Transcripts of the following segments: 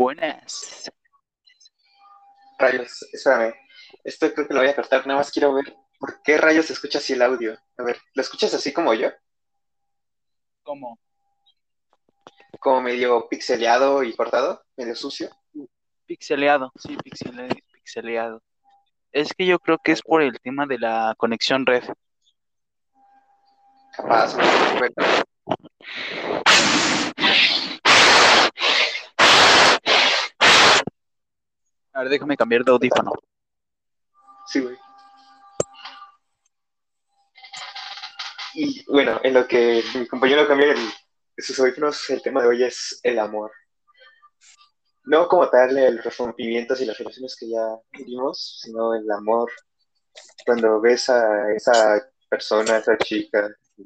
Buenas. Rayos, espérame. Esto creo que lo voy a cortar. Nada más quiero ver por qué rayos se escucha así el audio. A ver, ¿lo escuchas así como yo? ¿Cómo? Como medio pixeleado y cortado, medio sucio. Pixeleado, sí, pixele- pixeleado. Es que yo creo que es por el tema de la conexión red. Capaz. Bueno, A ver, déjame cambiar de audífono. sí, güey. Y bueno, en lo que mi compañero cambia sus audífonos, el tema de hoy es el amor. No como tal el- rompimientos y las relaciones que ya vimos, sino el amor. Cuando ves a esa persona, a esa chica, y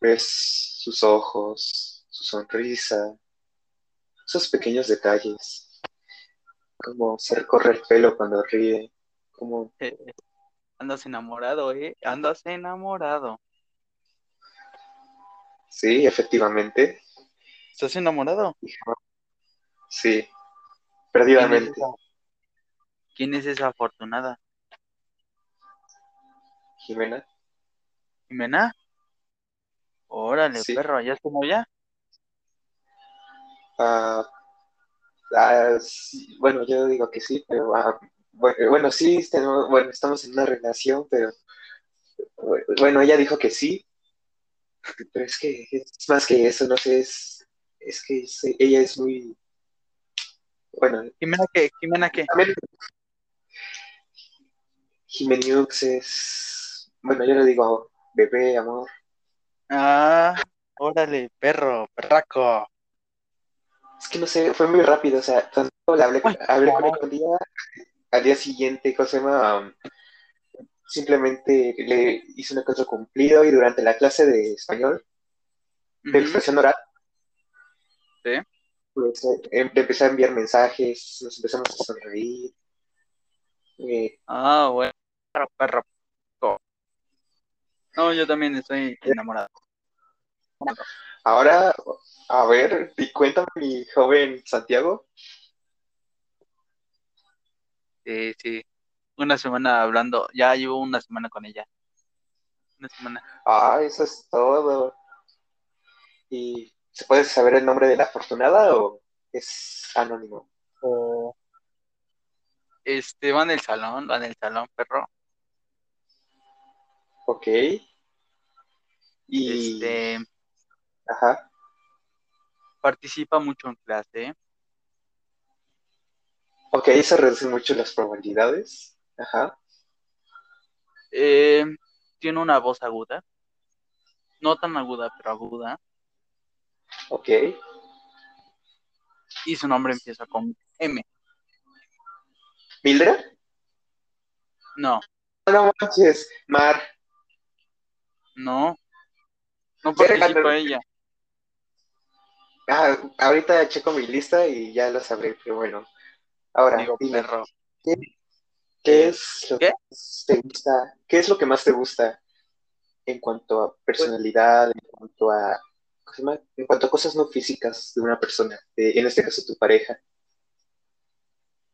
ves sus ojos, su sonrisa, esos pequeños detalles, cómo se recorre el pelo cuando ríe, cómo Eh, andas enamorado, ¿eh? Andas enamorado. sí, efectivamente, ¿Estás enamorado? sí, ¿Quién es perdidamente. quién es esa afortunada? Jimena, ¿Jimena? Órale, sí. perro, ¿ya está ya? Ah, ah, sí, bueno, yo digo que sí, pero ah, bueno, bueno, sí, tenemos- bueno, estamos en una relación, pero bueno, ella dijo que sí, pero es que es más que eso, no sé, es, es que es- ella es muy, bueno, ¿Jimena qué? ¿Jimena qué? Jimeniux es, bueno, yo le digo bebé, amor, Ah, órale, perro, perraco. Es que no sé, fue muy rápido, o sea, cuando le hablé, Uy, hablé con un día, al día siguiente, ¿cómo se llama? Um, simplemente le hice un encuentro cumplido y durante la clase de español, de expresión oral, sí. pues eh, em- empecé a enviar mensajes, nos empezamos a sonreír. eh, Ah, bueno, perro. No, yo también estoy enamorado. Ahora, a ver, y cuéntame, mi joven Santiago. Sí, sí. Una semana hablando, ya llevo una semana con ella. Una semana. Ah, eso es todo. ¿Y se puede saber el nombre de la afortunada o es anónimo? Este, va en el salón, va en el salón, perro. Ok. Y, Este, ajá, participa mucho en clase. ok, eso reduce mucho las probabilidades. Ajá, Eh, tiene una voz aguda. No tan aguda, pero aguda. ok. Y su nombre empieza con M. ¿Mildred? No, No manches, Mar. no. No participa ella. Ah, ahorita checo mi lista y ya lo sabré, pero bueno. Ahora, Digo, dime, perro. ¿qué es lo ¿Qué? que más te gusta? ¿Qué es lo que más te gusta en cuanto a personalidad, en cuanto a. En cuanto a cosas no físicas de una persona, en este caso tu pareja?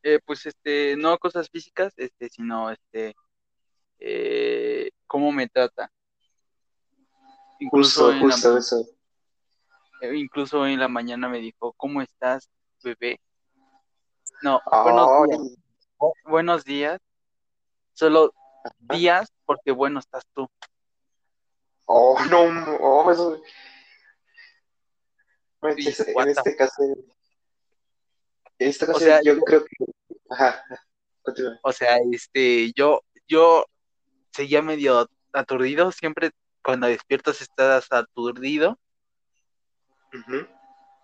Eh, pues este, no cosas físicas, este, sino este, eh, cómo me trata. Incluso Justo, en la, justo eso. Eh, incluso en la mañana me dijo, ¿cómo estás, bebé? No, buenos días. Buenos. Solo días porque bueno estás tú. Oh, no, oh, eso. Dije, en "What the este caso, en este O caso sea, yo yo- creo que, ajá, continúa. O sea, este, yo, yo seguía medio aturdido, siempre cuando despiertas estás aturdido.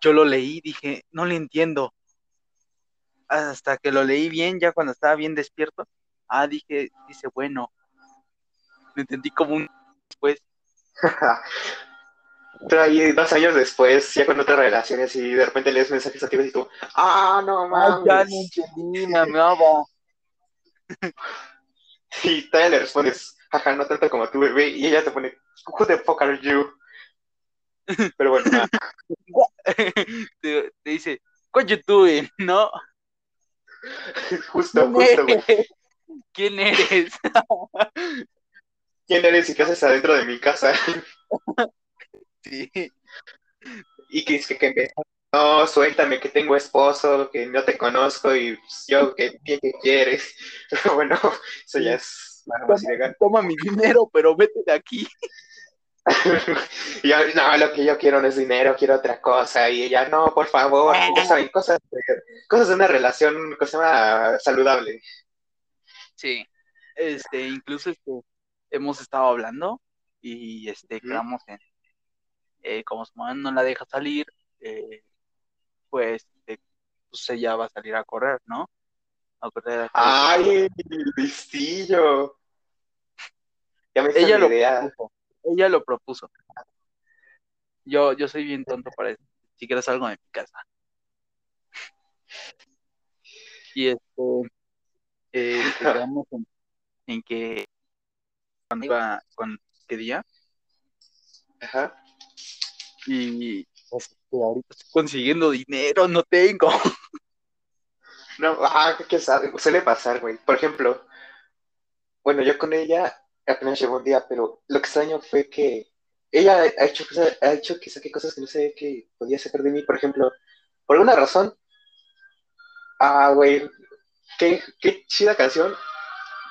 Yo lo leí, dije, no le entiendo. Hasta que lo leí bien, ya cuando estaba bien despierto, ah, dije, dice, bueno, lo entendí como un después. Pero ahí dos años después, ya con otras relaciones y de repente lees mensajes activos y tú, ah, no Ah, ya lo mames. entendí, amaba. Y todavía le respondes, jaja, no tanto como tu bebé, y ella te pone, who the fuck are you? Pero bueno, ah, te, te dice, What you doing? ¿No? Justo, ¿Quién justo, güey. ¿Quién eres? ¿Quién eres y qué haces adentro de mi casa? Sí. Y que dice que empieza, no, suéltame, que tengo esposo, que no te conozco y pues, yo, que ¿qué, qué quieres? bueno, eso ya es nada toma mi dinero, pero vete de aquí. Yo, no, lo que yo quiero no es dinero, quiero otra cosa. Y ella, no, por favor, ya saben, cosas de, cosas de una relación, cosa más saludable. Sí. Este, incluso este, hemos estado hablando y este, Ujú. quedamos en, eh, como su mamá no la deja salir, eh, pues, eh, pues ella va a salir a correr, ¿no? A correr a hacer ¡Ay, listillo! Ya me hice Ella la idea. Ella lo propuso. Yo, yo soy bien tonto para eso. Si quieres algo de mi casa. Y este, eh, quedamos en, en que cuando iba, con qué día, Ajá. y pues, este, ahorita estoy consiguiendo dinero, no tengo. No, ah, qué sabe, suele pasar, güey. Por ejemplo, bueno, yo con ella apenas llevo un día, pero lo extraño fue que ella ha hecho, cosas- ha hecho que saque cosas que no sabía que podía sacar de mí. Por ejemplo, por alguna razón, ah, güey, qué, qué chida canción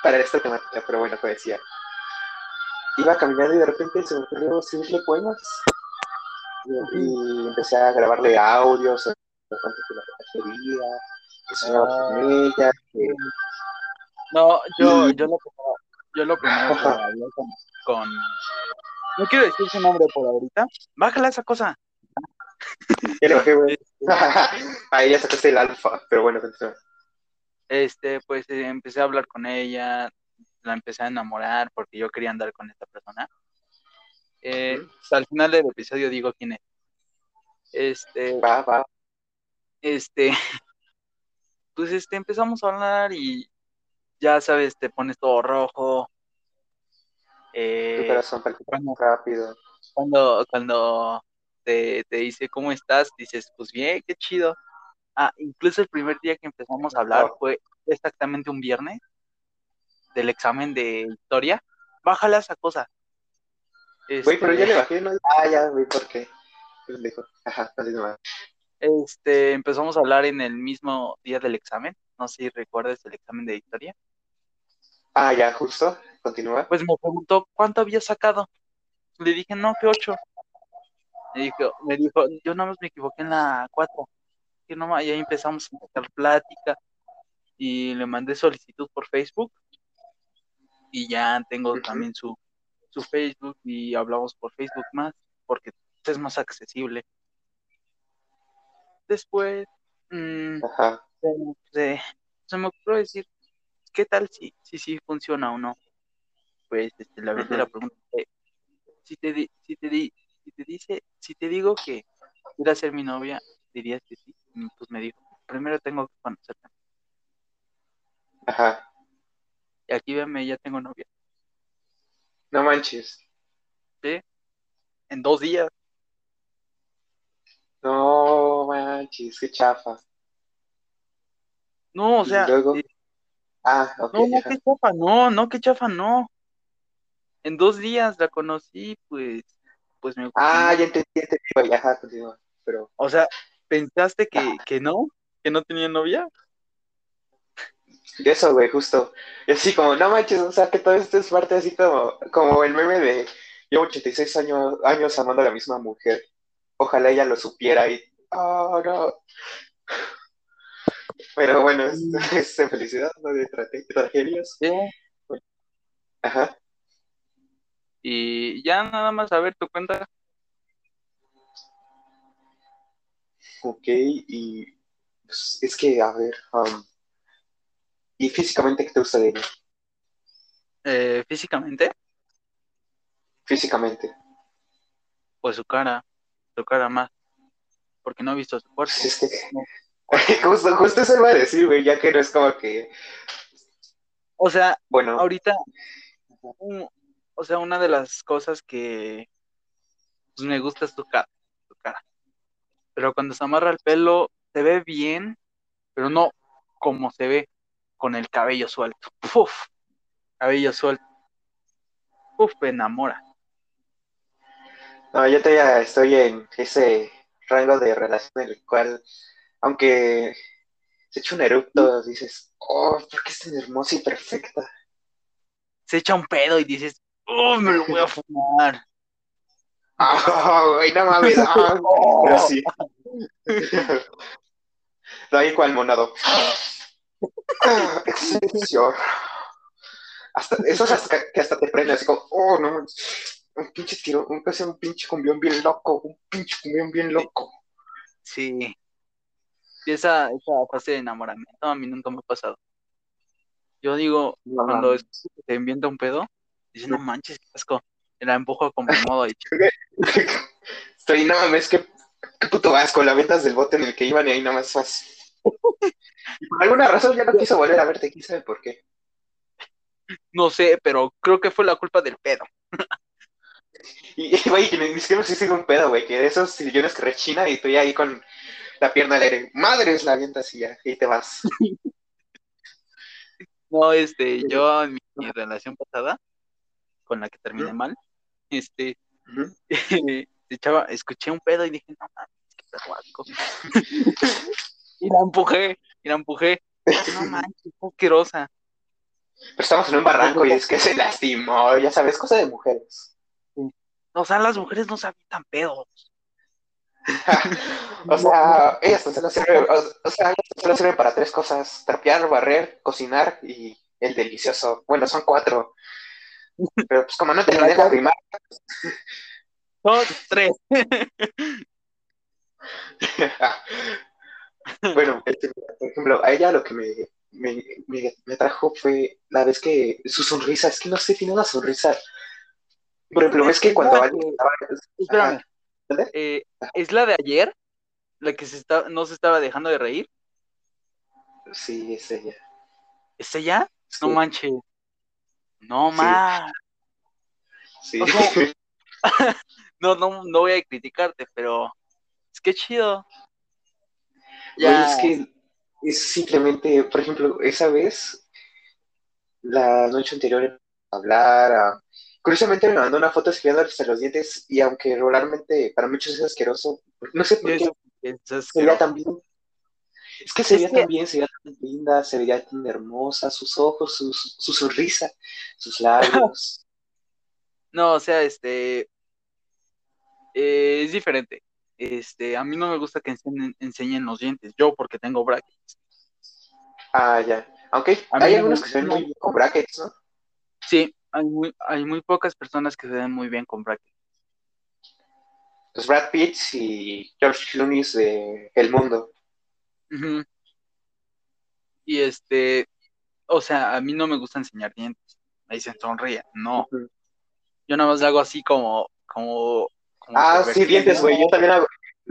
para esta temática, pero bueno, pues decía. Iba caminando y de repente se me ocurrió escribirle poemas y, empecé a grabarle audios, cuánto que la quería, que soñaba con ella, que No, yo, yo lo primero, yo lo primero que hablé con, con- no quiero decir su nombre por ahorita. Bájala esa cosa. Ya le bajé, güey. Ahí ya sacaste el alfa, pero bueno, continúa. Este, pues eh, empecé a hablar con ella, la empecé a enamorar porque yo quería andar con esta persona. Eh, Ujú. al final del episodio digo quién es. Este, Va, va. este, pues este, empezamos a hablar y ya sabes, te pones todo rojo. Tu Eh, corazón cuando, rápido. cuando, cuando te, te dice cómo estás, dices, pues bien, qué chido. Ah, incluso el primer día que empezamos a hablar fue exactamente un viernes del examen de historia. Bájala esa cosa. Güey, pero ya Este, le bajé, no. Ah, ya, güey, ¿por qué? Pendejo. Ajá, este, empezamos a hablar en el mismo día del examen. No sé si recuerdas el examen de historia. Ah, ya, justo. Continúa. Pues me preguntó cuánto había sacado. Le dije, no, que ocho. Me dijo, me dijo, yo nada más me equivoqué en la cuatro. Que no, y ahí empezamos a sacar plática y le mandé solicitud por Facebook y ya tengo también su, su Facebook y hablamos por Facebook más porque es más accesible. Después, mm, se, se- se me ocurrió decir, ¿qué tal si si, si funciona o no? Pues este, la verdad la Ujú. pregunta es, si te, di- si, te di- si te dice, si te digo que quieras ser mi novia, dirías que sí. Y pues me dijo, primero tengo que conocerte. Ajá. Y aquí véanme, ya tengo novia. No manches. ¿sí? En dos días. No manches, qué chafa. No, o sea, luego. eh, Ah, ok, no, no, qué chafa, no, no, qué chafa, no. En dos días la conocí, pues, pues me gustó Ah, ya entendí, entendí. Ajá, continúa. Pero. O sea, ¿pensaste que, Ajá. que no? ¿Que no tenía novia? Eso, güey, justo. Y así como, no manches, o sea, que todo esto es parte así como, como el meme de llevo 86 años, años amando a la misma mujer. Ojalá ella lo supiera y, oh, no. Pero bueno, es, es de felicidad, no de tragedias. Sí. Ajá. Y ya nada más a ver tu cuenta. Ok, y pues, es que, a ver, um, ¿y físicamente qué te gusta de ella? Eh, físicamente, Físicamente. pues su cara, su cara más, porque no he visto su cuerpo. Pues es que, No. Justo, justo eso iba a decir, güey, ya que no es como que, O sea, bueno, ahorita, un- o sea, una de las cosas que pues, me gusta es su cara, su cara. Pero cuando se amarra el pelo, se ve bien, pero no como se ve con el cabello suelto. Uf, cabello suelto. Uf, me enamora. No, yo todavía estoy en ese rango de relación en el cual, aunque se echa un eructo, dices, oh, ¿por qué es tan hermosa y perfecta? Se echa un pedo y dices, oh, me lo voy a fumar. Güey, no mames. ah, pero sí. No hay cual monado. Ah, Excelsior. Hasta, eso es hasta que hasta te prende así como, oh, no. Un pinche tiro, un, un pinche cumbión bien loco, un pinche cumbión bien loco. Sí. Esa, esa fase de enamoramiento a mí nunca me ha pasado. Yo digo, No cuando te envienta un pedo, dices, no manches, qué asco. Y la empujo como modo y Estoy, no mames, qué, qué puto asco, la ventas del bote en el que iban y ahí nada más vas. Y por alguna razón ya no quiso volver a verte, quién sabe por qué. no sé, pero creo que fue la culpa del pedo. Y, güey, ni siquiera me hiciste un pedo, güey, que de esos sillones que rechina y estoy ahí con la pierna al aire. Madres, la avientas y ya, y te vas. No, este, yo en mi, relación pasada, con la que terminé mal, este, Ujú. echaba, escuché un pedo y dije, no mames, qué pedo y la empujé, y la empujé. No manches, qué asquerosa. Pero estamos en un barranco y es que se lastimó, ya sabes, cosa de mujeres. O sea, las mujeres no se avientan pedos. o sea, ellas tan solo sirven, o, sea, solo sirven para tres cosas: trapear, barrer, cocinar y el delicioso. Bueno, son cuatro. Pero pues como no te la deja rimar, Son tres. bueno, este, por ejemplo, a ella lo que me, me, me, me atrajo fue la vez que su sonrisa, es que no sé, tiene una sonrisa. Por ejemplo, ves que cuando alguien. Eh, ¿es la de ayer? La que se está, no se estaba dejando de reír. Sí, es ella. ¿Es ella? Sí, No manches. No Sí. más. sí. O sea, No, no, no voy a criticarte, pero es que chido. Ya. es que es simplemente, por ejemplo, esa vez, la noche anterior, en hablar, a- curiosamente me mandó una foto escribiéndose los dientes y aunque regularmente para muchos es asqueroso, no sé por qué es se veía tan bien. Es que se Es veía que- tan bien, se veía tan linda, se veía tan hermosa, sus ojos, su, su sonrisa, sus labios. No, o sea, este eh, es diferente. Este, a mí no me gusta que enseñen, enseñen los dientes, yo porque tengo brackets. Ah, ya. Aunque hay algunos que se ven muy bien con brackets, ¿no? Sí, hay muy, hay muy pocas personas que se ven muy bien con brackets. Los Brad Pitt y George Clooney de El Mundo. Y este, o sea, a mí no me gusta enseñar dientes. Me dicen sonríe. No, yo nada más le hago así como, como, como Ah, sí, dientes, güey. Yo también hago.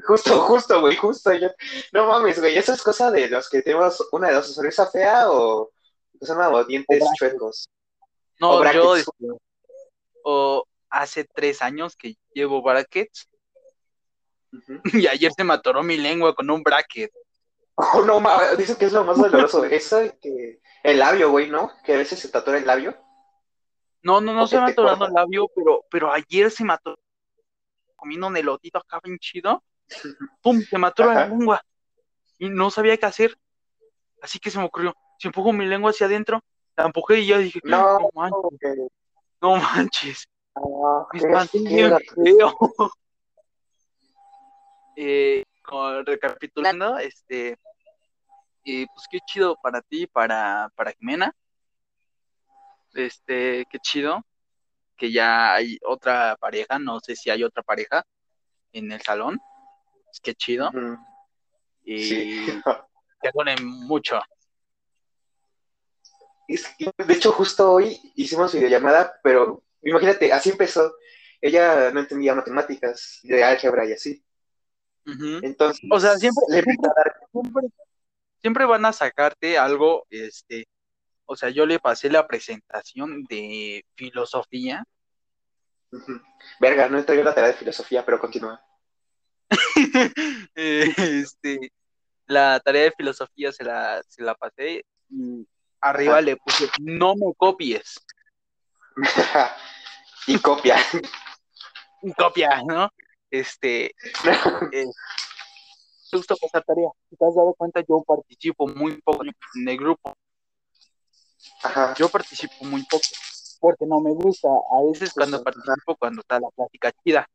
Justo, justo, güey, justo. Yo... No mames, güey. Eso es cosa de los que tenemos una de dos, sonrisa fea o que son como dientes O chuecos. No, O yo, o hace tres años que llevo brackets y ayer se me atoró mi lengua con un bracket. Oh, no mames. Dicen que es lo más doloroso. Eso que. El labio, güey, ¿no? Que a veces se tatura el labio. No, no, no se me te corta. el labio, pero, pero ayer se me atoró comiendo un elotito acá bien chido. ¡Pum! Se me atoró la lengua y no sabía qué hacer. Así que se me ocurrió, si empujo mi lengua hacia adentro, la empujé y ya dije, No, no manches, no manches, Ah, me qué espanté bien asqueroso. feo. Eh, con- recapitulando, este, eh, pues qué chido para ti, para, para Jimena. Este, qué chido que ya hay otra pareja, no sé si hay otra pareja en el salón. Pues, qué chido. Y Sí. duelen mucho. Es que, de hecho, justo hoy hicimos videollamada, pero imagínate, así empezó. Ella no entendía matemáticas, de álgebra y así. Entonces, O sea, siempre, siempre, van a sacarte algo, este, o sea, yo le pasé la presentación de filosofía Ujú. Verga, no entregué la tarea de filosofía, pero continúa. Eh, este, la tarea de filosofía se la, se la pasé y arriba le puse, no me copies. y copia. Y copia, ¿no? Este, eh, justo esa tarea. Si te has dado cuenta, yo participo muy poco en el grupo. Ajá. Yo participo muy poco porque no me gusta. A veces cuando participo, cuando está la plática chida.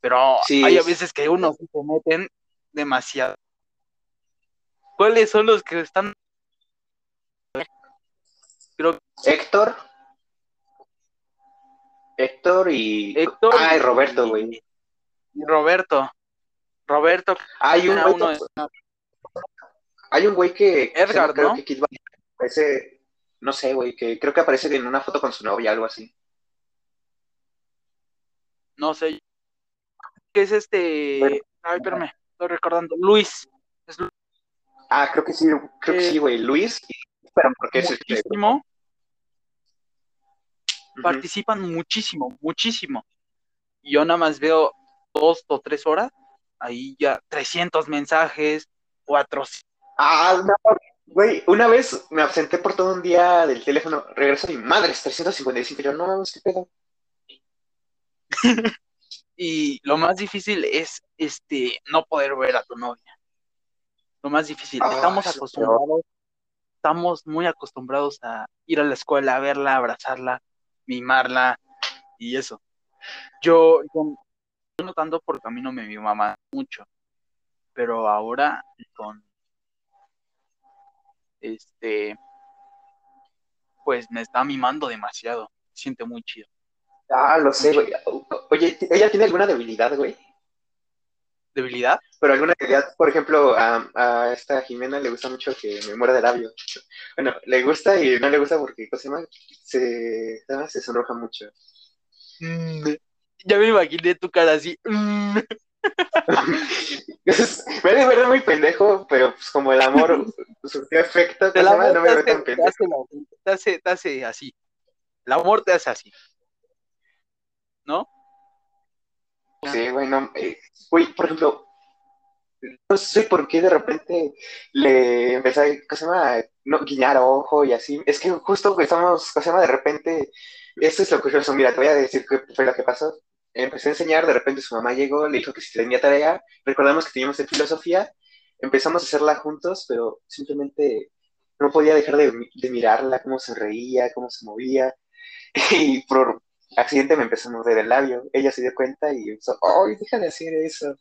Pero Sí, hay a es- veces que unos se meten demasiado. ¿Cuáles son los que están? Creo Héctor. Héctor y. Héctor Ah, y Roberto, güey. y Roberto. Roberto, Hay un güey, uno de- hay un güey que. que Edgar, creo ¿no? que Kid aparece. No sé, güey, que creo que aparece en una foto con su novia, algo así. no sé, que es este, Bueno. ay, espérame, estoy recordando, Luis, es Ah, creo que sí, creo que Eh, sí, güey. Luis. Pero porque es el que. muchísimo, Ujú. participan muchísimo, muchísimo. Y yo nada más veo dos o tres horas, ahí ya 300 mensajes, 400. Ah, no, güey, una vez me absenté por todo un día del teléfono, regreso a mi madre, es 355, yo no qué pedo. Y lo más difícil es este no poder ver a tu novia. Lo más difícil, Ah, estamos acostumbrados, estamos muy acostumbrados a ir a la escuela, a verla, abrazarla, mimarla y eso. Yo, yo, no tanto porque a mí no me mi mucho, pero ahora con este pues me está mimando demasiado, siente muy chido. Ah, lo sé, güey. Oye, ¿ella tiene alguna debilidad, güey? ¿Debilidad? Pero alguna debilidad, por ejemplo, a, a esta Jimena le gusta mucho que me muera de labio. Bueno, le gusta y no le gusta porque, ¿cómo se ah, se sonroja mucho. Mm, Ya me imaginé tu cara así. mm. Es- me ha de ver muy pendejo, pero pues como el amor surtió efecto, no te me hace, tan te pendejo. hace la- te hace- te hace así. El amor te hace así. ¿No? Sí, bueno, eh, güey, por ejemplo, no sé por qué de repente le empecé a, ¿cómo se llama? No, guiñar ojo y así. Es que justo que estamos, ¿cómo se llama? De repente, esto es lo curioso, mira, te voy a decir qué fue lo que pasó. Empecé a enseñar, de repente su mamá llegó, le dijo que si tenía tarea, recordamos que teníamos de filosofía, empezamos a hacerla juntos, pero simplemente no podía dejar de, de mirarla, cómo se reía, cómo se movía, y por accidente me empezó a morder el labio. Ella se dio cuenta y empezó, ¡ay, deja de hacer eso!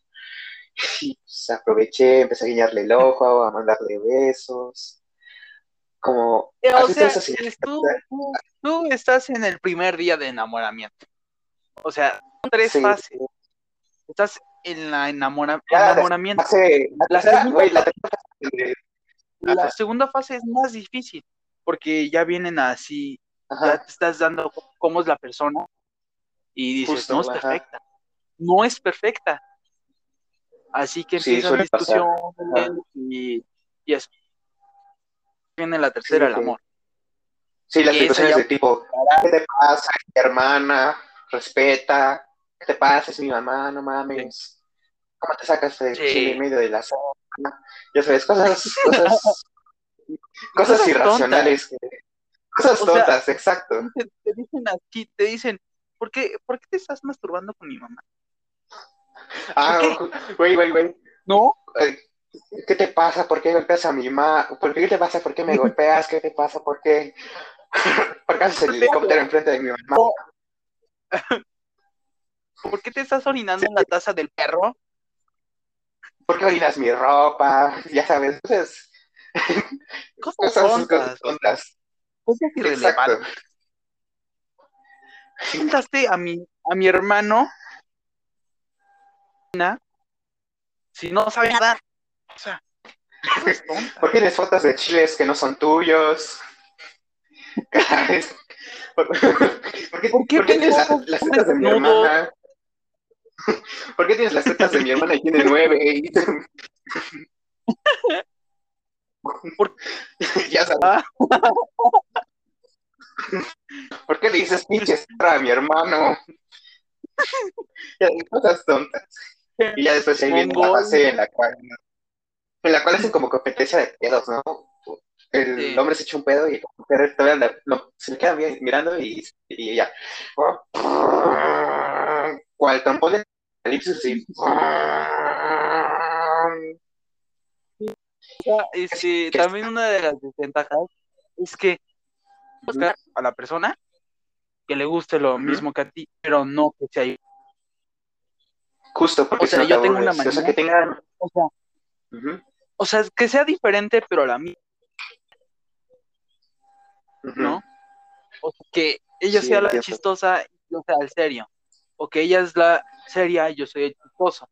Y pues, aproveché, empecé a guiñarle el ojo, a mandarle besos. Como, Eh, O ¿has visto sea, tú, tú, tú estás en el primer día de enamoramiento. O sea, son tres Sí. fases. Estás en la enamora- enamoramiento. La la fase- segunda fase es más difícil porque ya vienen así, ya te estás dando cómo es la persona y dices, Justo, no es ajá. perfecta, no es perfecta. Así que Sí, empiezan suele pasar. discusiones y, y eso. Viene la tercera, Sí, el sí. amor. sí, las ya- de tipo, ¿qué te pasa? Mi hermana, respeta, ¿qué te pasa? Es mi mamá, no mames. ¿Cómo te sacas de Sí. chile en medio de la zona? Ya sabes, cosas, cosas, cosas Cosas irracionales. que- Cosas O sea, tontas, exacto. Te, te dicen aquí, te dicen, ¿por qué, ¿por qué te estás masturbando con mi mamá? Ah, güey, güey, güey. No, Eh, ¿Qué te pasa? ¿Por qué golpeas a mi mamá? ¿Por qué te pasa? ¿Por qué me golpeas? ¿Qué te pasa? ¿Por qué? ¿Por qué haces el helicóptero enfrente de mi mamá? ¿por qué te estás orinando en la taza del perro? ¿Por qué orinas mi ropa? Ya sabes, cosas, Cosas cosas, tontas, cosas tontas. Cosas irrelevantes. Preguntaste a mi, a mi hermano si no sabe nadar. O sea. ¿Por qué tienes fotos de chiles que no son tuyos? ¿Por, por qué, ¿Por qué por qué tienes la- las tetas de mi hermana? ¿Por qué tienes las tetas de mi hermana y tiene nueve? ¿Por- ya sabes. Ah. ¿Por qué le dices pinche a mi hermano? Ya, cosas tontas. Y ya después ahí viene la fase en la cual en la cual hacen como competencia de pedos, ¿no? El Sí. hombre se echa un pedo y la se le quedan bien mirando y, y ya. Cual trompón de elipsis, sí. Este, que- también una de las desventajas es que buscar a la persona que le guste lo mismo que a ti, pero no que sea igual. Justo, porque O sea, yo te tengo una aburres. O sea, que tengan... O sea, o sea, que sea diferente, pero la misma. ¿no? O sea, que ella Sí, sea la entiendo. chistosa y yo sea el serio. O que ella es la seria y yo soy el chistoso.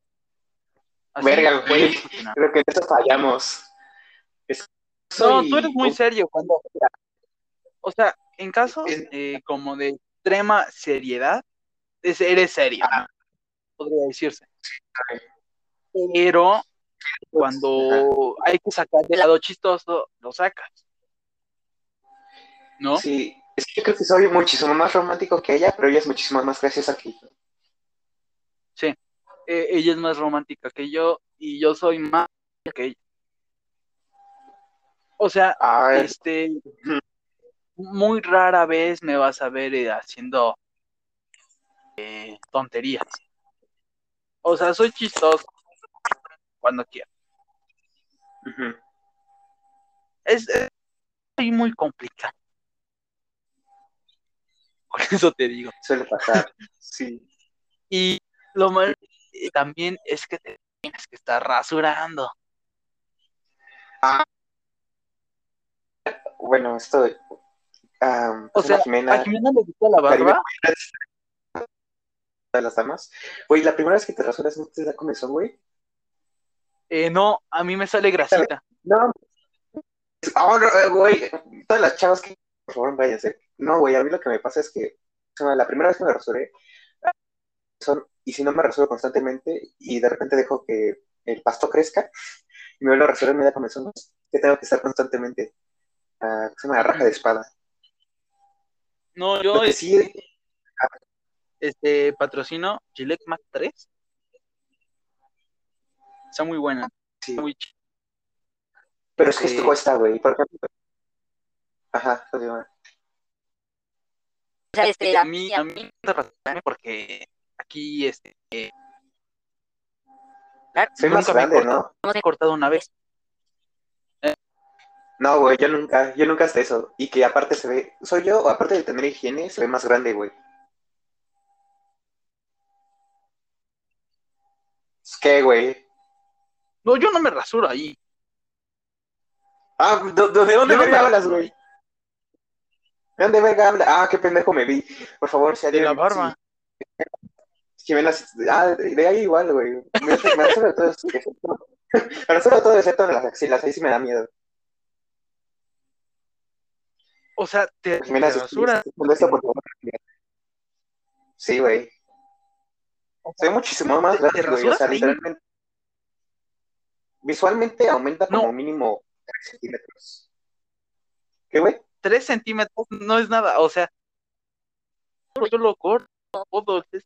Así Verga, güey. Creo que en eso fallamos. Es- No, tú eres muy serio cuando. O sea, en casos eh, como de extrema seriedad, es- eres serio, Ah. podría decirse. Pero cuando hay que sacar del lado chistoso, lo sacas. ¿No? Sí, es que yo creo que soy muchísimo más romántico que ella, pero ella es muchísimo más graciosa que yo. Eh, ella es más romántica que yo y yo soy más que ella. O sea, este, muy rara vez me vas a ver eh, haciendo eh, tonterías. O sea, soy chistoso cuando quiero. Es, es muy complicado. Por eso te digo. suele pasar. Sí. Y lo malo eh, también es que te tienes que estar rasurando. Bueno, esto. ah, O es sea, Jimena, a Jimena le gusta la barba. de las damas. Güey, la primera vez que te rasuras no te da comezón, güey. Eh, no, a mí me sale grasita. No. Oh, no, eh, güey, todas las chavas que por favor váyanse. No, güey, a mí lo que me pasa es que o sea, la primera vez que me rasuré, son, y si no me rasuro constantemente y de repente dejo que el pasto crezca y me vuelvo a rasurar me da comezón, que tengo que estar constantemente. Ah, es una raja de espada. No, Lo yo que es- sí, este patrocino Gillette Mac 3. Está muy buena. sí, Muy ch- pero es que esto eh, cuesta, güey. Por ejemplo, ajá, lo digo. O sea, este, a mí, a mí me porque aquí este eh, Soy más nunca me grande, cortado, ¿no? me he cortado una vez. No, güey, yo nunca, yo nunca hasta eso. Y que aparte se ve, soy yo, aparte de tener higiene, se ve más grande, güey. Es que, güey. No, yo no me rasuro ahí. Ah, ¿de, de- de dónde no verga me- hablas, güey? ¿De dónde verga hablas? Ah, qué pendejo me vi. Por favor, si De alguien... la barba. Jimena, ah, de ahí igual, güey. Me me rasuro todo, excepto- me rasuro todo excepto en las axilas, ahí sí me da miedo. O sea, te, Jimena, te favor. Sí, güey. Soy muchísimo más ¿Te- grande, te güey. O sea, literalmente. Visualmente aumenta como No. mínimo 3 centímetros. ¿Qué, güey? Tres centímetros no es nada. O sea, yo lo corto todo. Es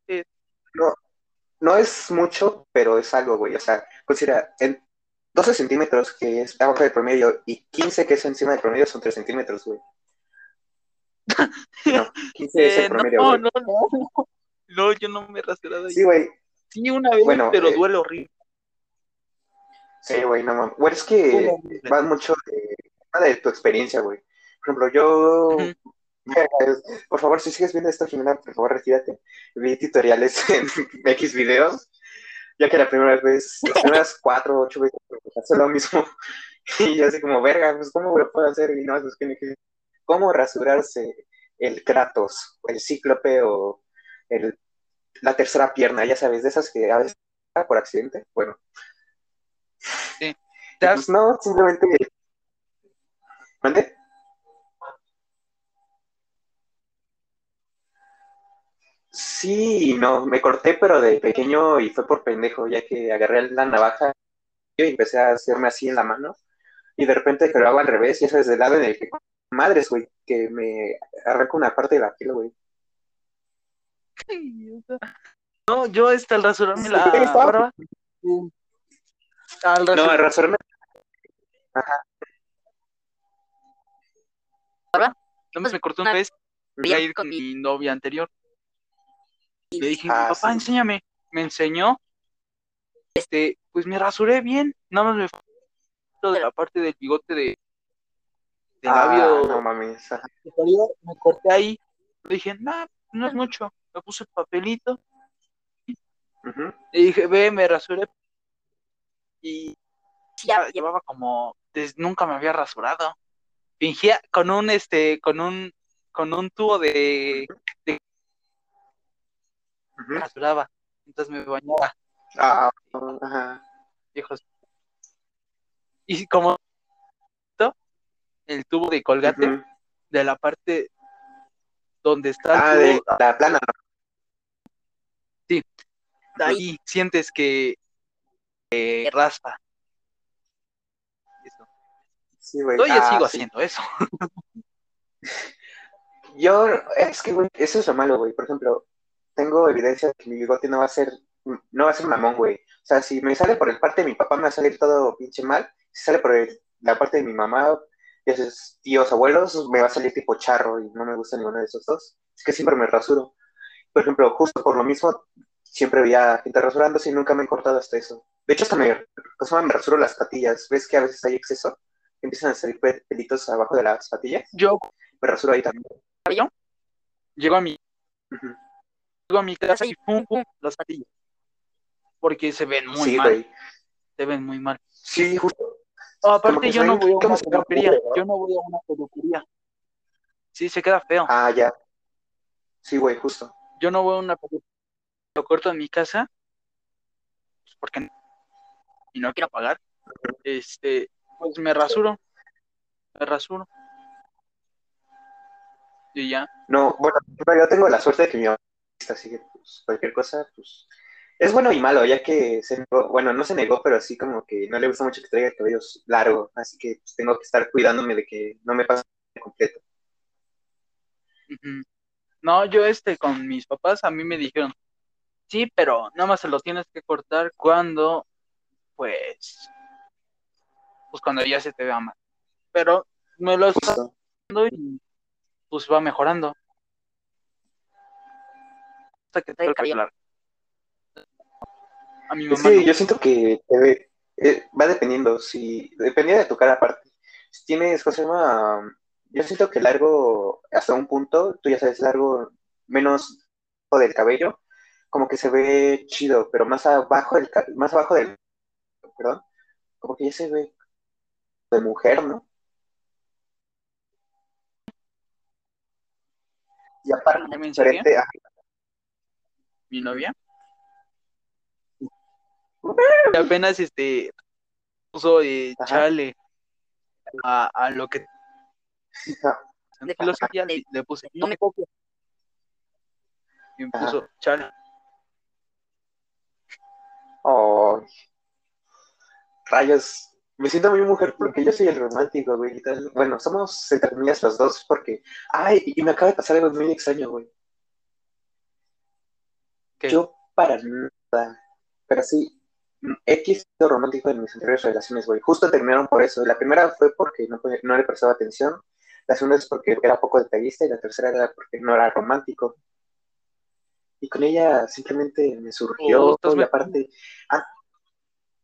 que No es mucho, pero es algo, güey. O sea, considera, en 12 centímetros, que es abajo del promedio, y 15, que es encima del promedio, son 3 centímetros, güey. No, 15 es Eh, el promedio, no, güey. no, no. No, yo no me he rasurado ahí. Sí, güey. Sí, una vez, Bueno, pero eh, duele horrible. Sí, güey, no mames. Güey, es que va mucho de, de tu experiencia, güey. Por ejemplo, yo. Ujú. Por favor, si sigues viendo esto, Jimena, por favor, retírate. Vi tutoriales en X videos, ya que la primera vez, las primeras cuatro o ocho veces me pasó lo mismo. Y yo así como, verga, pues, ¿cómo lo puedo hacer? Y no, pues, ¿qué- qué- ¿cómo rasurarse el Kratos, el Cíclope, o el, la tercera pierna? Ya sabes, de esas que a veces por accidente. Bueno, ¿Te has- pues no, simplemente. ¿Mande? Sí, no, me corté, pero de pequeño y fue por pendejo, ya que agarré la navaja y empecé a hacerme así en la mano. Y de repente que lo hago al revés, y eso es del lado en el que, madres, güey, que me arranco una parte de la piel, güey. No, yo este, al rasurarme la barba. sí, Al No, rasurarme rasurarme Entonces me corté una vez, voy a ir con mi novia anterior. Le dije, Ah, papá, sí. enséñame. Me enseñó. Este, pues me rasuré bien. Nada más me faltó de la parte del bigote de, de Ah, labio no mames. Me corté ahí. Le dije, no, no es mucho. Me puse el papelito. Ujú. Le dije, ve, me rasuré. Y Ya, ya llevaba como, des- nunca me había rasurado. Fingía con un, este, con un, con un tubo de, Rasuraba. Entonces me bañaba, Ah, ajá. hijos. Y como el tubo de colgate de la parte donde está Ah, tubo, de la plana, ¿no? ahí sientes que eh, raspa. Eso. Sí, güey. Todavía Ah, sigo sí. haciendo eso. Yo, es que, güey, eso es lo malo, güey. Por ejemplo, tengo evidencia de que mi bigote no va a ser, no va a ser mamón, güey. O sea, si me sale por el parte de mi papá, me va a salir todo pinche mal. Si sale por el- la parte de mi mamá, y esos tíos, abuelos, me va a salir tipo charro y no me gusta ninguno de esos dos. Es que siempre me rasuro. Por ejemplo, justo por lo mismo, siempre veía gente rasurándose y nunca me he cortado hasta eso. De hecho, hasta me, sea, me rasuro las patillas. ¿Ves que a veces hay exceso? Empiezan a salir pe- pelitos abajo de las patillas. Yo, Me rasuro ahí también. llego a mi, llego a mi casa y pum, pum, las patillas. Porque se ven muy Sí, mal, güey. se ven muy mal. Sí, justo. No, aparte yo no voy a una peluquería, yo no voy a una peluquería. Sí, se queda feo. Ah, ya. Sí, güey, justo. Yo no voy a una peluquería. Lo corto en mi casa, pues, porque no- y no quiero pagar. Este, pues me rasuro, me rasuro. Y ya. No, bueno, yo tengo la suerte de que mi mamá así que pues, cualquier cosa, pues es bueno y malo, ya que se negó, bueno, no se negó, pero así como que no le gusta mucho que traiga el cabello largo, así que pues, tengo que estar cuidándome de que no me pase completo. No, yo este con mis papás a mí me dijeron, sí, pero nada más se lo tienes que cortar cuando, pues, pues cuando ya se te vea mal. Pero me lo está y pues va mejorando. Hasta que el cabello largo. A mi Es mamá que no. yo siento que eh, va dependiendo, si dependiendo de tu cara aparte. Si tienes, ¿cómo se llama? Yo siento que largo, hasta un punto, tú ya sabes, largo menos del cabello, como que se ve chido, pero más abajo del, más abajo del, perdón, como que ya se ve de mujer, ¿no? Y aparte, diferente a- mi novia. Apenas este puso eh, chale a, a lo que en filosofía le, le puse no me copies y me Ajá. puso chale Oh, rayos. Me siento muy mujer porque yo soy el romántico, güey. y tal. Bueno, somos entre comillas los dos porque... Ay, y me acaba de pasar algo muy extraño, güey. ¿Qué? Yo para nada. Pero sí, X sido romántico en mis anteriores relaciones, güey. Justo terminaron por eso. La primera fue porque no, no le prestaba atención. La segunda es porque era poco detallista y la tercera era porque no era romántico. Y con ella simplemente me surgió Oh, y aparte... ah,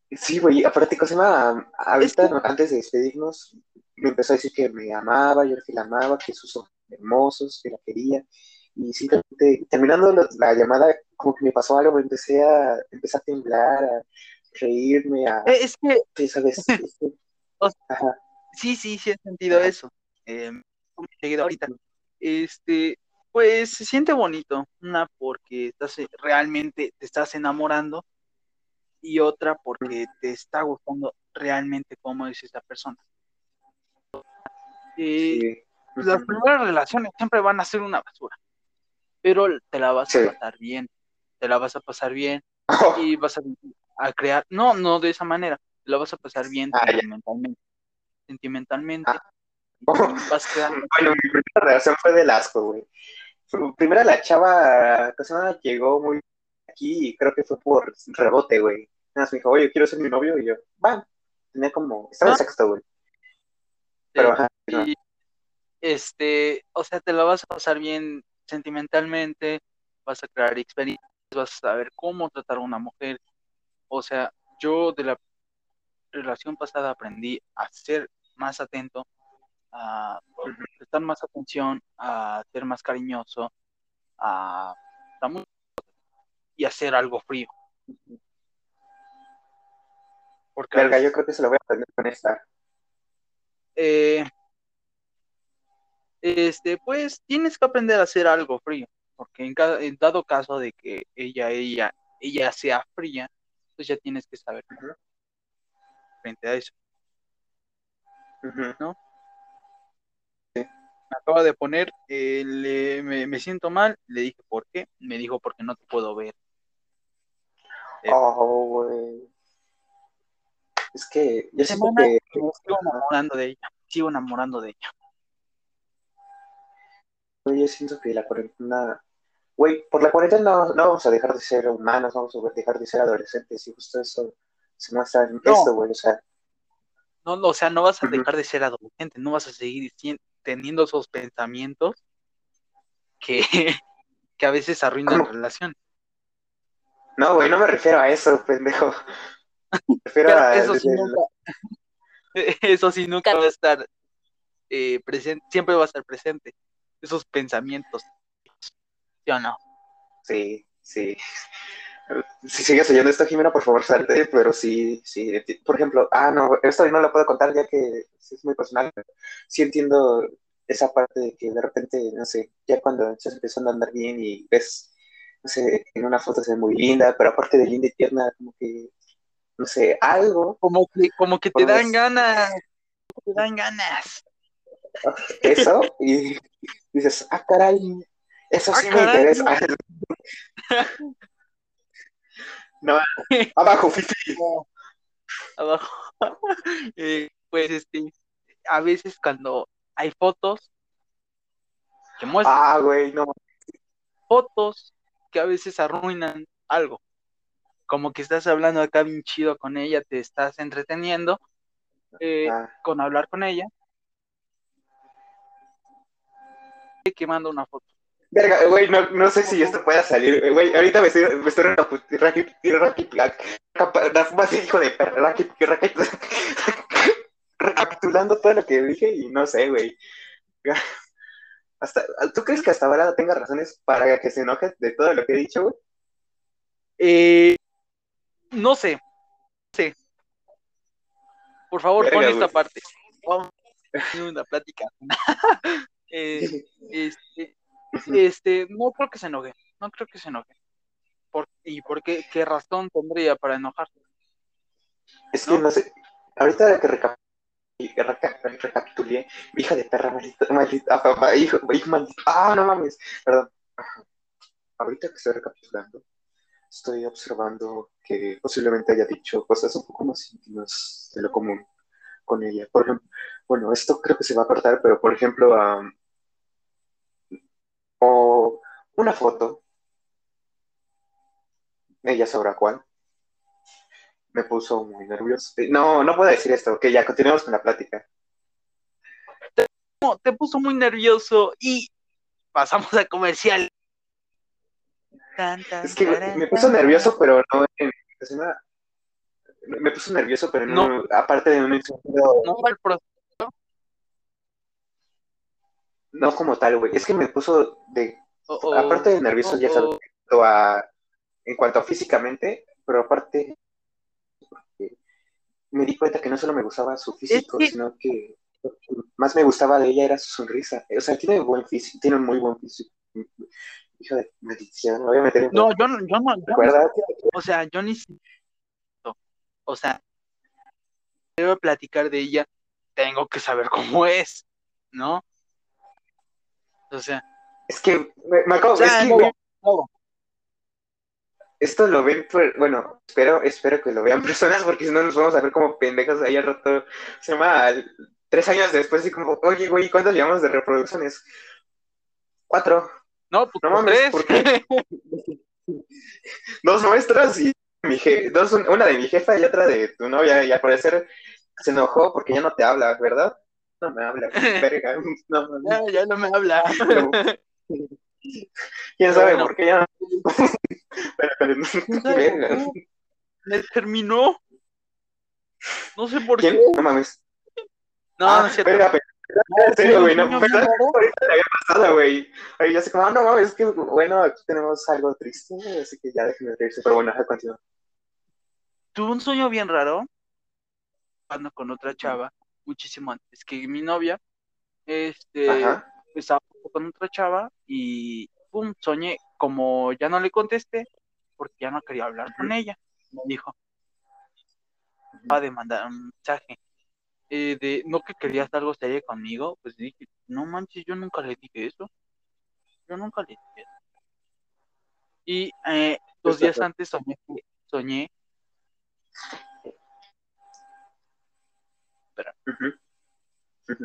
sí, güey, aparte, cosa más, ahorita antes de despedirnos, me empezó a decir que me amaba, yo que la amaba, que sus ojos hermosos, que la quería. Y simplemente, terminando la llamada, como que me pasó algo, empecé a, empecé a temblar, a reírme, a... Eh, es que Sí, ¿sabes? O sea, Ajá. sí sí sí he sentido eso eh, ahorita este pues se siente bonito una porque estás eh, realmente te estás enamorando y otra porque te está gustando realmente cómo es esa persona Eh, Sí. las primeras relaciones siempre van a ser una basura, pero te la vas Sí. a pasar bien, te la vas a pasar bien y vas a, a crear, no, no de esa manera, te la vas a pasar bien Ah, ya. sentimentalmente, sentimentalmente, Ah. vas Bueno, mi primera relación fue del asco, güey. Primero la chava, ¿cómo se llama? Llegó muy aquí y creo que fue por rebote, güey. Nada más me dijo, oye, quiero ser mi novio. Y yo, va. Tenía como, estaba en Ah. sexto, güey. Pero, ajá, no. y, este, o sea, te la vas a pasar bien sentimentalmente, vas a crear experiencias, vas a saber cómo tratar a una mujer. O sea, yo de la relación pasada aprendí a ser más atento, a prestar más atención, a ser más cariñoso, a, y hacer algo frío. Porque Verga, veces, yo creo que se lo voy a aprender con esta. eh, este, pues tienes que aprender a hacer algo frío, porque en, ca- en dado caso de que ella, ella, ella sea fría, pues ya tienes que saber frente a eso. ujú. Me acaba de poner, eh, le- me, me siento mal, le dije por qué, me dijo porque no te puedo ver. Eh, Oh, güey. Es que yo siento que me sigo enamorando de ella, sigo enamorando de ella. yo siento que la cuarentena, güey, por la cuarentena no, no vamos a dejar de ser humanos, vamos a dejar de ser adolescentes y justo eso se muestra en No. esto, güey, o sea, No, no, o sea, no vas a dejar de ser adolescente, no vas a seguir teniendo esos pensamientos que, que a veces arruinan ¿Cómo? relaciones. no, güey, no me refiero a eso, pendejo. Me refiero Pero a eso sí desde nunca, eso sí nunca va a estar eh, presente, siempre va a estar presente. Esos pensamientos, ¿sí o no? Sí, sí. Si sigues oyendo esto, Jimena, por favor, salte, pero sí, sí. Por ejemplo, ah, no, esto no lo puedo contar ya que es muy personal, pero sí entiendo esa parte de que de repente, no sé, ya cuando estás empezando a andar bien y ves, no sé, en una foto se ve muy linda, pero aparte de linda y tierna, como que, no sé, algo, Como que, como que te dan ganas, te dan ganas. eso, y dices, ah, caray, eso Ah, sí me caray. interesa. No, abajo, Fifi. Abajo. Eh, pues este, a veces cuando hay fotos que muestran Ah, güey, no. fotos que a veces arruinan algo. Como que estás hablando acá bien chido con ella, te estás entreteniendo eh, Ah, con hablar con ella. Que manda una foto. Verga, güey, no, no sé si esto pueda salir. Güey, ahorita me estoy, me estoy capa- más hijo de perra, recapitulando todo lo que dije y no sé, güey. Hasta, ¿Tú crees que hasta ahora tenga razones para que se enoje de todo lo que he dicho, güey? Eh, no sé, sé. Por favor, Verga, pon esta güey. parte. Vamos a tener una plática. Eh, este, este, no creo que se enoje, no creo que se enoje. Por, ¿Y por qué, qué razón tendría para enojarse? Es que ¿No? no sé. Ahorita que reca- que reca- recapitulé, hija de perra, maldita, maldita, ah, papá, hijo, hijo maldito. Ah, no mames, perdón. Ahorita que estoy recapitulando, estoy observando que posiblemente haya dicho cosas un poco más íntimas de lo común con ella. Por ejemplo, bueno, esto creo que se va a cortar, pero por ejemplo, am, o una foto, ella sabrá cuál, me puso muy nervioso. Eh, No, no puedo decir esto, ok, ya continuemos con la plática. Te puso muy nervioso y pasamos a comercial. Es que me puso nervioso, pero no en. me puso nervioso, pero No. aparte de un sentido, No el no como tal, güey. Es que me puso de. Aparte de nervioso, ya sabes, o- en cuanto a, en cuanto a físicamente, pero aparte, me di cuenta que no solo me gustaba su físico, que- sino que lo que más me gustaba de ella era su sonrisa. O sea, tiene buen físico, tiene un muy buen físico. Hijo de maldición, me voy a meter en. No, yo no, yo no, ¿Recuerdas? o sea, yo ni o sea, quiero platicar de ella, tengo que saber cómo es, ¿no? O sea, Es que me, me acabo, o sea, es que, no, güey, no, esto lo ven, bueno, espero, espero que lo vean personas porque si no nos vamos a ver como pendejos ahí al rato. Se llama tres años después, así como, oye, güey, ¿cuántos llevamos de reproducciones? Cuatro. no, pues No ¿por mames, qué? ¿por qué? Dos nuestras y mi je- dos, una de mi jefa y otra de tu novia, y al parecer se enojó porque ya no te habla, ¿verdad? No me habla, verga. No. Ya, ya no me habla. Pero- ¿Quién sabe por qué ya? pero, pero, ¿Quién sabe verga. Me terminó. No sé por ¿Quién? qué. No mames. No, ah, no es cierto. verga, pero- No, en serio, sí, güey, no, un sueño ¿verdad? bien raro. Ahorita le había pasado, güey. Ahí ya sé como, ah, no mames, es que, bueno, aquí tenemos algo triste, así que ya déjenme reírse, pero bueno, ajá, continúa. Tuve un sueño bien raro. Ando con otra chava, muchísimo antes que mi novia. Este, Ajá. estaba con otra chava y pum, soñé, como ya no le contesté, porque ya no quería hablar con ella, me dijo, va de mandar un mensaje, eh, de no que querías algo serio conmigo, pues dije, no manches, yo nunca le dije eso, yo nunca le dije eso. Y eh, dos días antes soñé,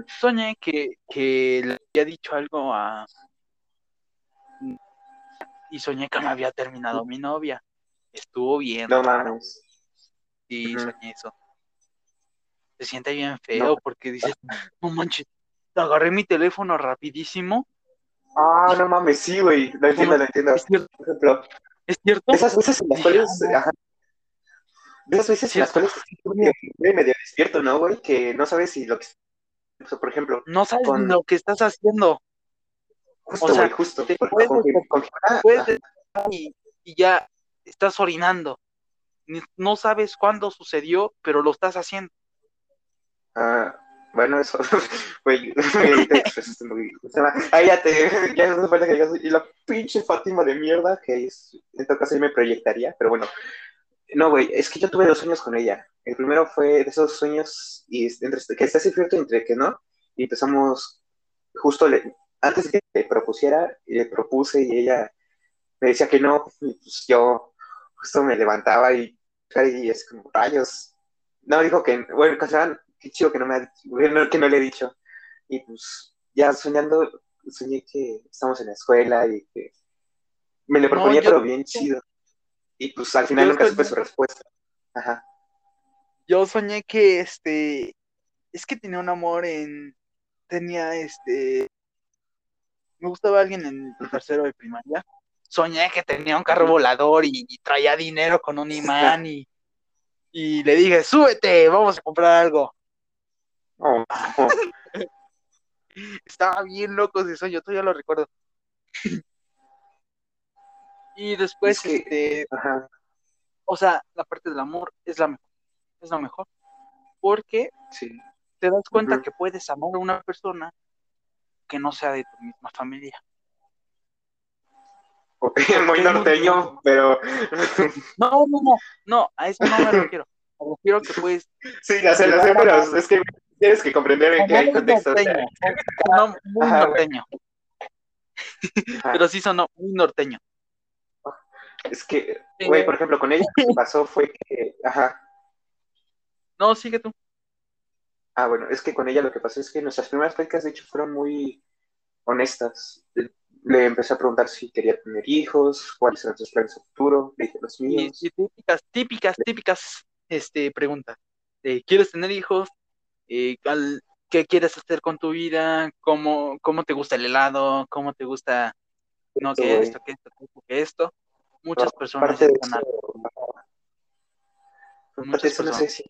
soñé, que, que le había dicho algo a... Y soñé que me había terminado mi novia. Estuvo bien No raro. mames. Sí, soñé eso. Se siente bien feo porque dices, no manches, agarré mi teléfono rapidísimo. Ah, no mames, sí, güey. Lo entiendo, lo entiendo. ¿Es cierto? Por ejemplo, ¿Es cierto? esas veces en las cuales, ajá. De esas veces en las cuales medio despierto, ¿no, güey? Que no sabes si lo que. o sea, por ejemplo, No sabes Con- lo que estás haciendo. justo, O sea, güey, justo. te puedes con, Puedes y, y ya estás orinando. No sabes cuándo sucedió, pero lo estás haciendo. Ah, bueno, eso, güey, Ahí ya te, ya no falta que digas, y la pinche Fátima de mierda, que es, en todo caso yo me proyectaría, pero bueno, no, güey, es que yo tuve dos sueños con ella. El primero fue de esos sueños y entre, que está cierto entre que no, y empezamos justo le- antes de que le propusiera, y le propuse y ella me decía que no, y pues yo justo me levantaba y, y es como rayos. No, dijo que, bueno, consideraban, qué chido que no me ha que no le he dicho. Y pues ya soñando, soñé que estamos en la escuela y que me le No, proponía, yo- pero bien chido. Y pues al final Yo nunca supe su respuesta. Ajá. Yo soñé que este es que tenía un amor en tenía este me gustaba alguien en tercero de primaria. Soñé que tenía un carro volador y, y traía dinero con un imán y, y le dije, súbete, vamos a comprar algo. Oh, oh. Estaba bien loco ese sueño, todavía lo recuerdo. Y después, Es que- este, Ajá. o sea, la parte del amor es la mejor, es la mejor, porque Sí. te das cuenta que puedes amar a una persona que no sea de tu misma familia. Muy norteño, pero No, no, no, no, a eso no me refiero. Me refiero que puedes sí, la sé, sé, pero es que tienes que comprender en qué hay contexto. norteño, muy norteño, Ajá. pero sí sonó muy norteño. Es que, güey, por ejemplo, con ella lo que pasó fue que, ajá, No, sigue tú. ah, bueno, es que con ella lo que pasó es que nuestras primeras pláticas, de hecho, fueron muy honestas. Le empecé a preguntar si quería tener hijos, cuáles eran sus planes a futuro, le dije los Y, míos. y típicas, típicas, típicas este, preguntas. Eh, ¿Quieres tener hijos? Eh, al- ¿Qué quieres hacer con tu vida? ¿Cómo, cómo te gusta el helado? ¿Cómo te gusta, no, que esto, que esto, que esto, Muchas personas están de eso,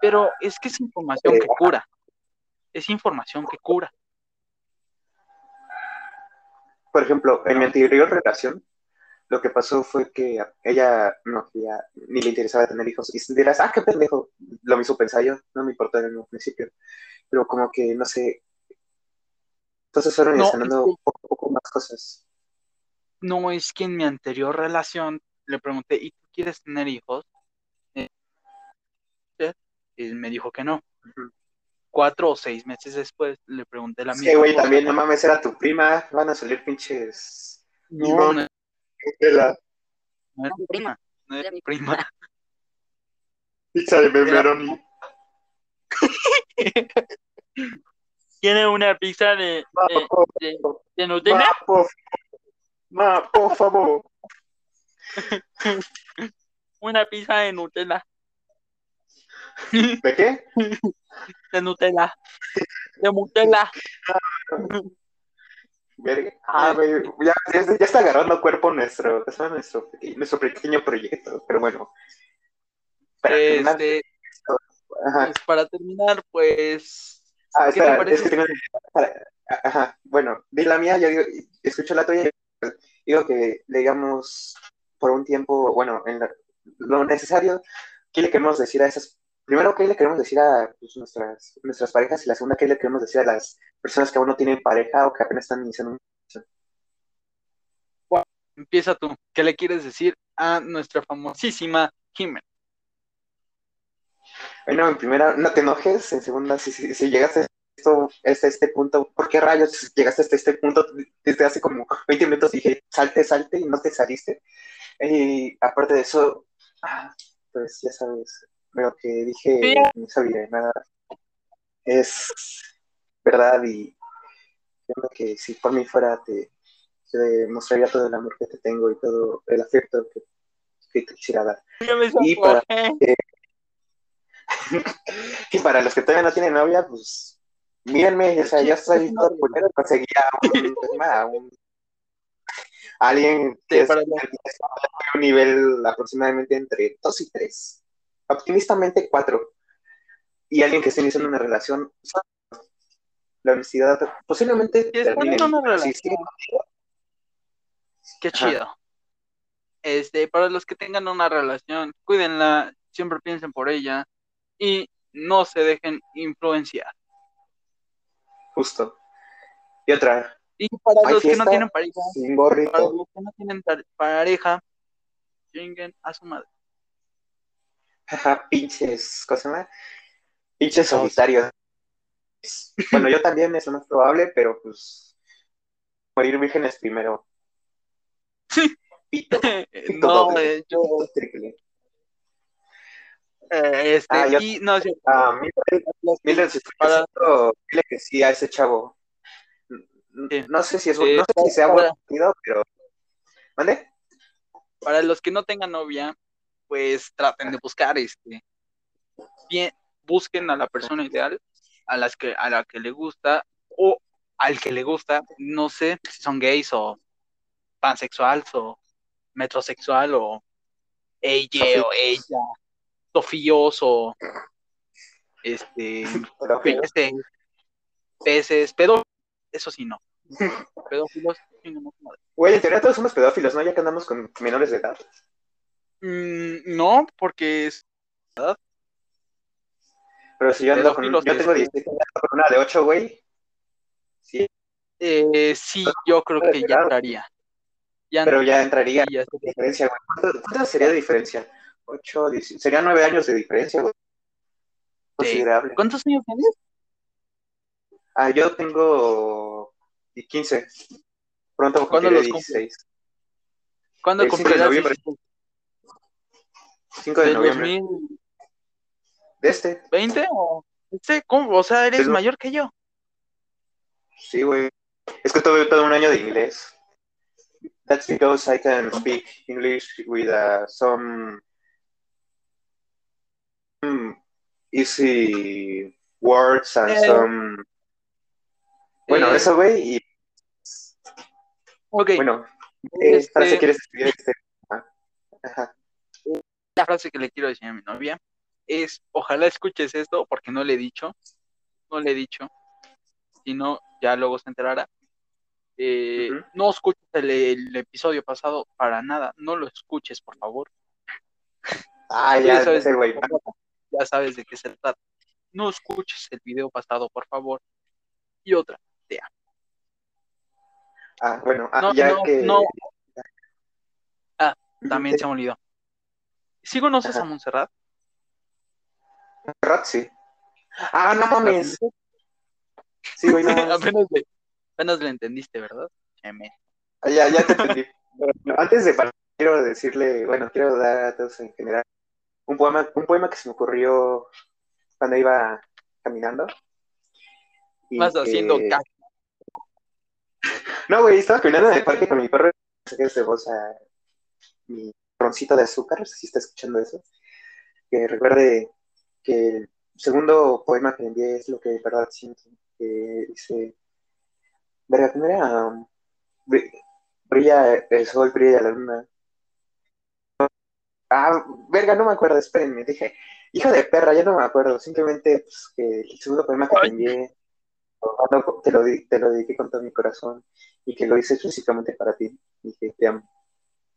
Pero es que es información que cura. Es información que cura. Por ejemplo, en mi anterior relación, lo que pasó fue que ella no quería, ni le interesaba tener hijos. Y dirás, ah, qué pendejo. Lo mismo pensaba yo, no me importó en un principio. Pero como que, no sé. Entonces fueron No, que- poco a poco más cosas. No es que en mi anterior relación le pregunté, ¿y tú quieres tener hijos? Eh, Él me dijo que no. Cuatro o seis meses después le pregunté la misma que, güey, también, no mames, era tu prima. Van a salir pinches. No, no, de la no era mi prima. No era mi prima. pizza de pepperoni. Tiene una pizza de, de, de, de Nutella. Ma, por favor. Una pizza de Nutella. ¿De qué? De Nutella. De Nutella. Ah, ya, ya, está agarrando cuerpo nuestro, nuestro, nuestro pequeño proyecto, pero bueno. Para terminar, este, pues, para terminar, pues. Ah, ¿qué te parece? ajá, bueno, di la mía, yo digo, escucho la tuya, digo que digamos por un tiempo, bueno, en lo necesario, ¿qué le queremos decir a esas primero, ¿qué le queremos decir a pues, nuestras, nuestras parejas? Y la segunda, ¿qué le queremos decir a las personas que aún no tienen pareja o que apenas están iniciando un bueno, empieza tú. ¿Qué le quieres decir a nuestra famosísima Jiménez? Bueno, en primera, no te enojes. En segunda, si, si, llegaste a esto, hasta este punto, ¿por qué rayos llegaste hasta este punto? Desde hace como 20 minutos dije, salte, salte, y no te saliste. Y aparte de eso, ah, pues ya sabes, lo que dije no sabía nada es verdad y creo que si por mí fuera te, te, mostraría todo el amor que te tengo y todo el afecto que, te quisiera dar. Y para, y para los que todavía no tienen novia, pues mírenme, o sea, ya estoy todo primero conseguía un, un, alguien que es, un nivel aproximadamente entre 2 y 3 optimistamente cuatro. Y alguien que esté iniciando una relación, la honestidad posiblemente termine. Una relación. Qué chido. Este, para los que tengan una relación, cuídenla, siempre piensen por ella y no se dejen influenciar. Justo. Y otra. Y para los que no tienen pareja, para los que no tienen pareja, chinguen a su madre. Pinches, ¿cómo Pinches solitarios. Bueno, yo también es lo más probable, pero pues morir vírgenes primero. no, eh, yo... Eh, este, ah, y, no, sí, ah, mira, si para... dile que sí a ese chavo. No sé si es no sé si sea bueno, pero ¿Vale? Para los que no tengan novia, pues traten de buscar este bien busquen a la persona ideal a las que a la que le gusta o al que le gusta no sé si son gays o pansexual o metrosexual o ella o ella sofíos o este peces, peces pero eso sí no pedófilos Güey, en teoría todos somos pedófilos, ¿no? Ya que andamos con menores de edad. Mm, no, porque es. ¿verdad? Pero si yo ando con. Yo tengo 17 con una de 8, güey. Sí. Eh, sí, yo creo que ya entraría. Ya Pero ya entraría. Ya diferencia, güey. ¿Cuánto, sería de diferencia? 8, 10, serían 9 años de diferencia, güey. Considerable. ¿Cuántos años tienes? Ah, yo tengo 15. Pronto cumpliré 16. ¿Cuándo cumplirás 5 de, noviembre. ¿De este? ¿20 o este? ¿Cómo? O sea, eres mayor que yo. Sí, güey. Es que tuve todo un año de inglés. That's because I can speak English with uh, some easy words and eh, some. Bueno, eh, eso, güey. Y... Ok. Bueno, eh, este... para si quieres escribir este. Ajá la frase que le quiero decir a mi novia es, ojalá escuches esto porque no le he dicho, no le he dicho, si no, ya luego se enterará. Eh, no escuches el, episodio pasado para nada, no lo escuches, por favor. Ah, ya, sabes, ya sabes de qué se trata. No escuches el video pasado, por favor. Y otra, te Ah, bueno, ah, ya que... No. Ah, también se me olvidó. ¿Sí conoces a Montserrat? Montserrat, sí. Ah, no mames. Sí, güey, no apenas, le, apenas le entendiste, ¿verdad? Ah, ya, ya te entendí. Antes de partir, quiero decirle, bueno, quiero dar a todos en general un poema, un poema que se me ocurrió cuando iba caminando. Vas haciendo No, güey, estaba caminando en el parque con mi perro, saqué de voz a mi roncito de azúcar, si está escuchando eso, que recuerde que el segundo poema que envié es lo que de verdad siento, que dice, verga, ¿cómo era? Um, bri- brilla el sol, brilla la luna. Ah, verga, no me acuerdo, espérenme, dije, hija de perra, ya no me acuerdo, simplemente pues, que el segundo poema que te envié, te lo, te lo dediqué con todo mi corazón y que lo hice específicamente para ti, y que te amo.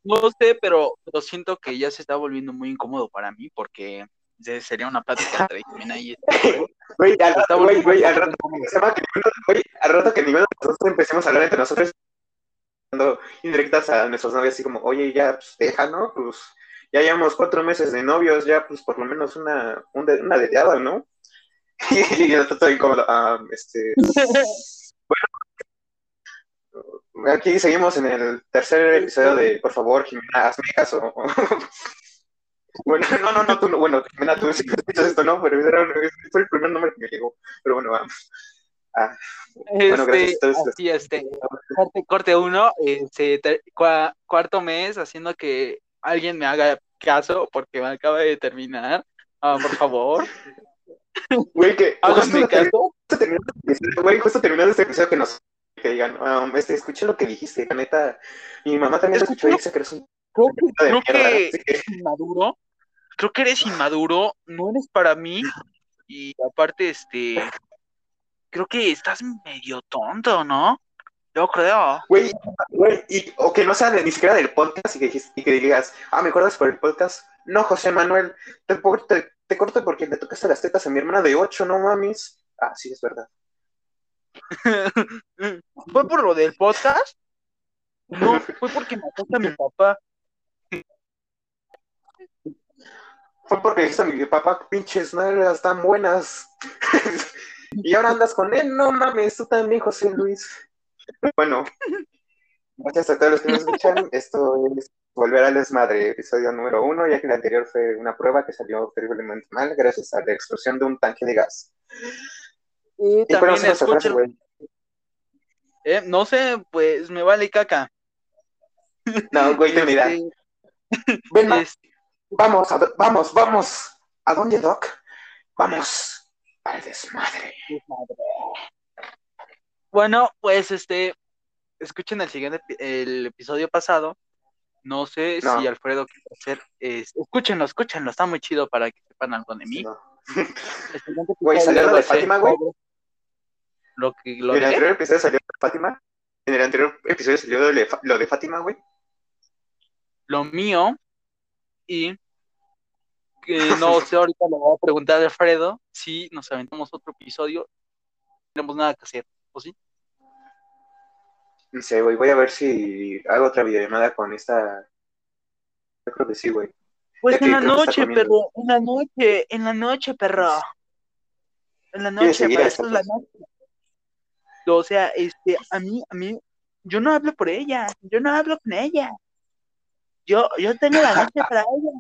No sé, pero, pero siento que ya se está volviendo muy incómodo para mí porque se- sería una plática entre Jimena y este. Güey, al rato, güey, güey, al rato, se llama que güey, al rato que ninguno de nosotros empecemos a hablar entre nosotros, dando indirectas a nuestros novios, así como, oye, ya, pues, deja, ¿no? Pues, ya llevamos cuatro meses de novios, ya, pues, por lo menos una, una deteada, ¿no? Y yo estoy como, ah, este, bueno, aquí seguimos en el tercer episodio de, por favor, Jimena, hazme caso. Bueno, no, no, no, tú no, bueno, Jimena, tú sí escuchas esto, ¿no? Pero era, fue el primer nombre que me llegó, pero bueno, vamos. Ah, Bueno, gracias, Este, entonces- así, este, corte, corte uno, este, cua- cuarto mes haciendo que alguien me haga caso porque me acaba de terminar. Ah, por favor, Güey, que háganme caso. este episodio, güey, justo terminando este episodio que nos que digan, um, este, escuché lo que dijiste, la neta, mi mamá también lo escuchó y dice que eres un Creo que, creo mierda, que así que, eres inmaduro. Creo que eres inmaduro, no eres para mí. Y aparte, este, creo que estás medio tonto, ¿no? Yo creo. güey, güey, y, o que no sea de- ni siquiera del podcast y que, y que digas, ah, ¿me acuerdas por el podcast? No, José Manuel, te, te, te corto porque le tocaste las tetas a mi hermana de ocho, no mames. Ah, sí, es verdad. ¿Fue por lo del podcast? No, fue porque mataste a mi papá. Fue porque dijiste a mi papá, pinches nalgas tan buenas. y ahora andas con él, no mames, tú también, José Luis. Bueno, gracias a todos los que nos escuchan. Esto es Volver al Desmadre, episodio número uno, ya que el anterior fue una prueba que salió terriblemente mal gracias a la explosión de un tanque de gas. Y ¿Y también frase, escuchen, güey? eh, no sé, pues me vale caca. No, güey, te mira. Este, Ven, ma- es- vamos, a- vamos, vamos. ¿A dónde, Doc? Vamos al desmadre. Bueno, pues este, escuchen el siguiente, el episodio pasado. No sé No. si Alfredo quiere hacer, es- escúchenlo, escúchenlo, está muy chido para que sepan algo de mí. No. Güey, ¿salió lo de Fátima, güey? Lo que lo En el de- anterior episodio salió Fátima. En el anterior episodio salió lo de, lo de Fátima, güey. lo mío y que no sé, ahorita le voy a preguntar a Alfredo si nos aventamos otro episodio, no tenemos nada que hacer, ¿o sí? No sé, güey, voy a ver si hago otra videollamada con esta. Yo creo que sí, güey. Pues en la noche, perro, en la noche, en la noche, perro. En la noche, para a eso es esta, la noche. O sea, este, a mí, a mí, yo no hablo por ella, yo no hablo con ella. Yo, yo tengo la noche para ella.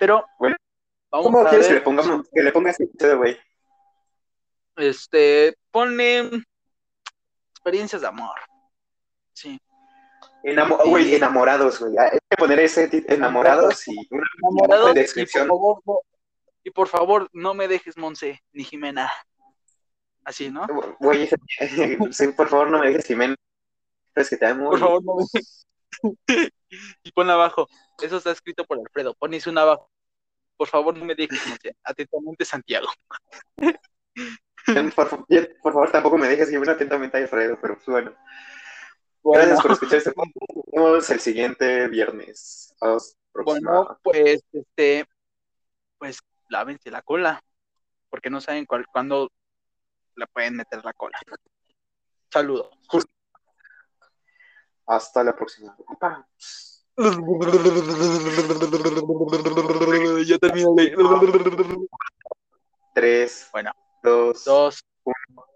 Pero, Bueno, vamos ¿Cómo a quieres que le pongamos, que le ponga este episodio, güey? Este, ponle experiencias de amor. Sí. Enamo- güey, enamorados, güey. Hay que poner ese enamorados y una Enamorados, de y por descripción. favor, no, y por favor, no me dejes, Monse, ni Jimena. Así, ¿no? Güey, sí, por favor, no me dejes Jimena. Es que te amo. Por favor, no me Y pon abajo. Eso está escrito por Alfredo. Pones una abajo. Por favor, no me dejes, Monse. Atentamente, Santiago. Por, favor, tampoco me dejes Jimena atentamente a Alfredo, pero pues, bueno. Bueno, Gracias por escuchar este podcast. Nos vemos el siguiente viernes. Bueno, pues, este, pues, lávense la cola. Porque no saben cuál, cuándo la pueden meter la cola. Saludos. Hasta la próxima. Pa. Ya terminé. Tres, Bueno dos, dos uno.